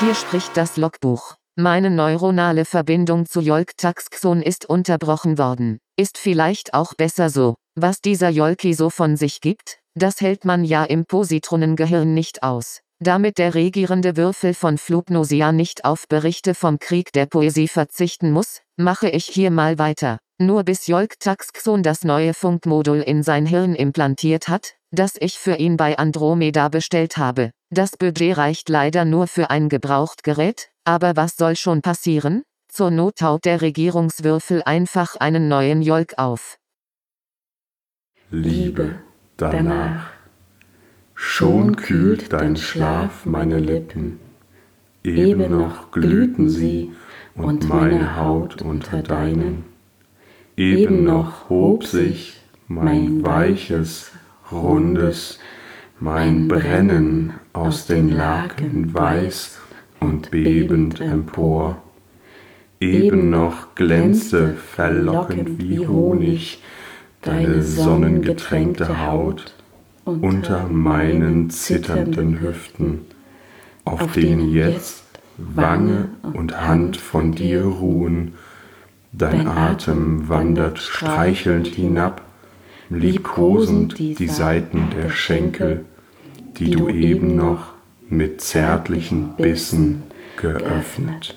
Hier spricht das Logbuch. Meine neuronale Verbindung zu Yolk-Taxxon ist unterbrochen worden. Ist vielleicht auch besser so. Was dieser Yolki so von sich gibt, das hält man ja im Positronengehirn nicht aus. Damit der regierende Würfel von Flugnosia nicht auf Berichte vom Krieg der Poesie verzichten muss, mache ich hier mal weiter. Nur bis Jolk Taxxon das neue Funkmodul in sein Hirn implantiert hat, das ich für ihn bei Andromeda bestellt habe. Das Budget reicht leider nur für ein Gebrauchtgerät, aber was soll schon passieren? Zur Not taut der Regierungswürfel einfach einen neuen Jolk auf. Liebe danach. Schon kühlt dein Schlaf meine Lippen, eben noch glühten sie und meine Haut unter deinen. Eben noch hob sich mein weiches, rundes, mein Brennen aus den Laken weiß und bebend empor. Eben noch glänzte verlockend wie Honig deine sonnengetränkte Haut unter meinen zitternden Hüften, auf denen jetzt Wange und Hand von dir ruhen, dein Atem wandert streichelnd hinab, liebkosend die Seiten der Schenkel, die du eben noch mit zärtlichen Bissen geöffnet.